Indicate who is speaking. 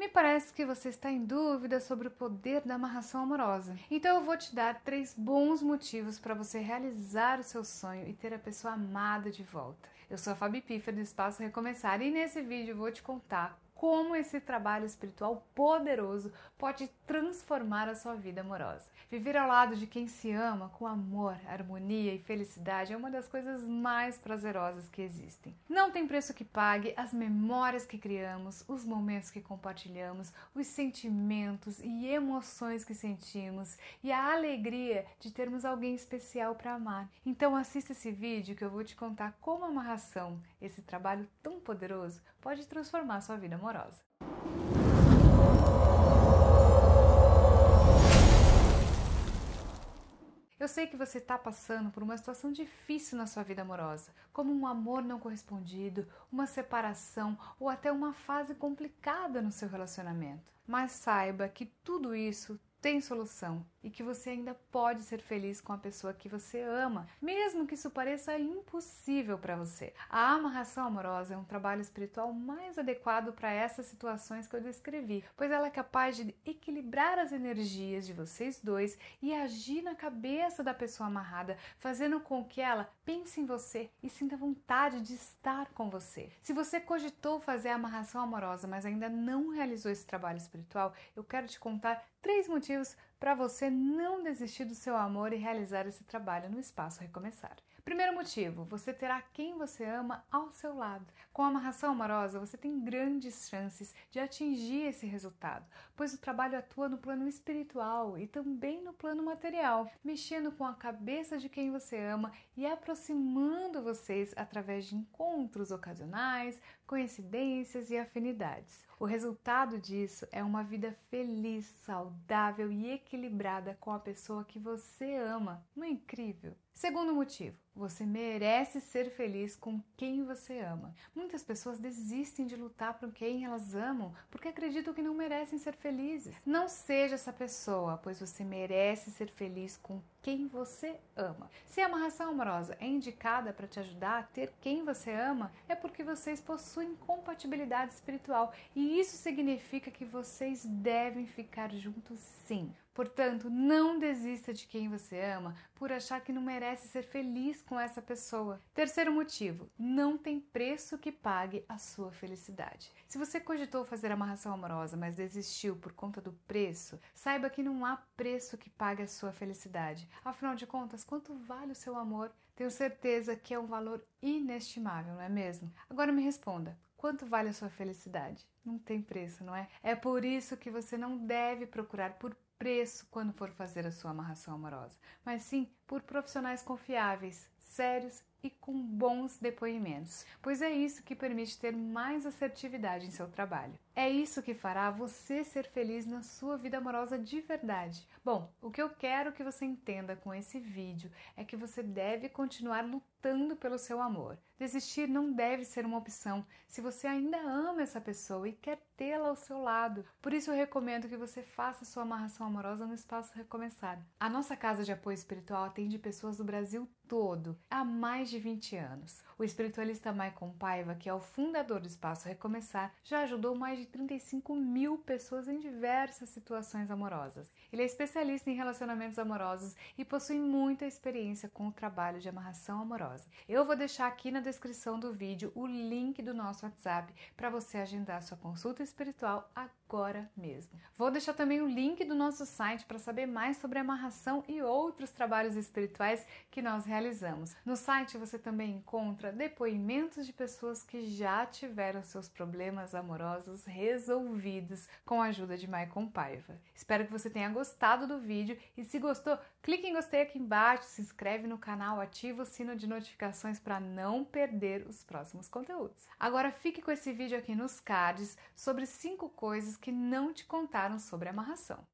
Speaker 1: Me parece que você está em dúvida sobre o poder da amarração amorosa. Então eu vou te dar três bons motivos para você realizar o seu sonho e ter a pessoa amada de volta. Eu sou a Fabi Piffer do Espaço Recomeçar e nesse vídeo eu vou te contar como esse trabalho espiritual poderoso pode transformar a sua vida amorosa. Viver ao lado de quem se ama com amor, harmonia e felicidade é uma das coisas mais prazerosas que existem. Não tem preço que pague as memórias que criamos, os momentos que compartilhamos, os sentimentos e emoções que sentimos e a alegria de termos alguém especial para amar. Então assista esse vídeo que eu vou te contar como a amarração, esse trabalho tão poderoso, pode transformar sua vida amorosa. Eu sei que você está passando por uma situação difícil na sua vida amorosa, como um amor não correspondido, uma separação ou até uma fase complicada no seu relacionamento. Mas saiba que tudo isso tem solução e que você ainda pode ser feliz com a pessoa que você ama, mesmo que isso pareça impossível para você. A amarração amorosa é um trabalho espiritual mais adequado para essas situações que eu descrevi, pois ela é capaz de equilibrar as energias de vocês dois e agir na cabeça da pessoa amarrada, fazendo com que ela pense em você e sinta vontade de estar com você. Se você cogitou fazer a amarração amorosa, mas ainda não realizou esse trabalho espiritual, eu quero te contar três motivos para você não desistir do seu amor e realizar esse trabalho no espaço Recomeçar. Primeiro motivo, você terá quem você ama ao seu lado. Com a amarração amorosa, você tem grandes chances de atingir esse resultado, pois o trabalho atua no plano espiritual e também no plano material, mexendo com a cabeça de quem você ama e aproximando vocês através de encontros ocasionais, coincidências e afinidades. O resultado disso é uma vida feliz, saudável e equilibrada com a pessoa que você ama. Não é incrível? Segundo motivo, você merece ser feliz com quem você ama. Muitas pessoas desistem de lutar por quem elas amam porque acreditam que não merecem ser felizes. Não seja essa pessoa, pois você merece ser feliz com quem você ama. Se a amarração amorosa é indicada para te ajudar a ter quem você ama, é porque vocês possuem compatibilidade espiritual e isso significa que vocês devem ficar juntos sim. Portanto, não desista de quem você ama por achar que não merece ser feliz com essa pessoa. Terceiro motivo: não tem preço que pague a sua felicidade. Se você cogitou fazer amarração amorosa, mas desistiu por conta do preço, saiba que não há preço que pague a sua felicidade. Afinal de contas, quanto vale o seu amor? Tenho certeza que é um valor inestimável, não é mesmo? Agora me responda: quanto vale a sua felicidade? Não tem preço, não é? É por isso que você não deve procurar por preço quando for fazer a sua amarração amorosa, mas sim por profissionais confiáveis, sérios e com bons depoimentos, pois é isso que permite ter mais assertividade em seu trabalho. É isso que fará você ser feliz na sua vida amorosa de verdade. Bom, o que eu quero que você entenda com esse vídeo é que você deve continuar lutando pelo seu amor. Desistir não deve ser uma opção se você ainda ama essa pessoa e quer tê-la ao seu lado. Por isso eu recomendo que você faça sua amarração amorosa no espaço Recomeçar. A nossa casa de apoio espiritual atende pessoas do Brasil todo há mais de 20 anos. O espiritualista Maicon Paiva, que é o fundador do espaço Recomeçar, já ajudou mais de 35 mil pessoas em diversas situações amorosas. Ele é especialista em relacionamentos amorosos e possui muita experiência com o trabalho de amarração amorosa. Eu vou deixar aqui na descrição do vídeo o link do nosso WhatsApp para você agendar sua consulta espiritual agora mesmo. Vou deixar também o link do nosso site para saber mais sobre amarração e outros trabalhos espirituais que nós realizamos. No site você também encontra depoimentos de pessoas que já tiveram seus problemas amorosos resolvidos com a ajuda de Maicon Paiva. Espero que você tenha gostado do vídeo e se gostou, clique em gostei aqui embaixo, se inscreve no canal, ativa o sino de notificações para não perder os próximos conteúdos. Agora fique com esse vídeo aqui nos cards sobre cinco coisas que não te contaram sobre amarração.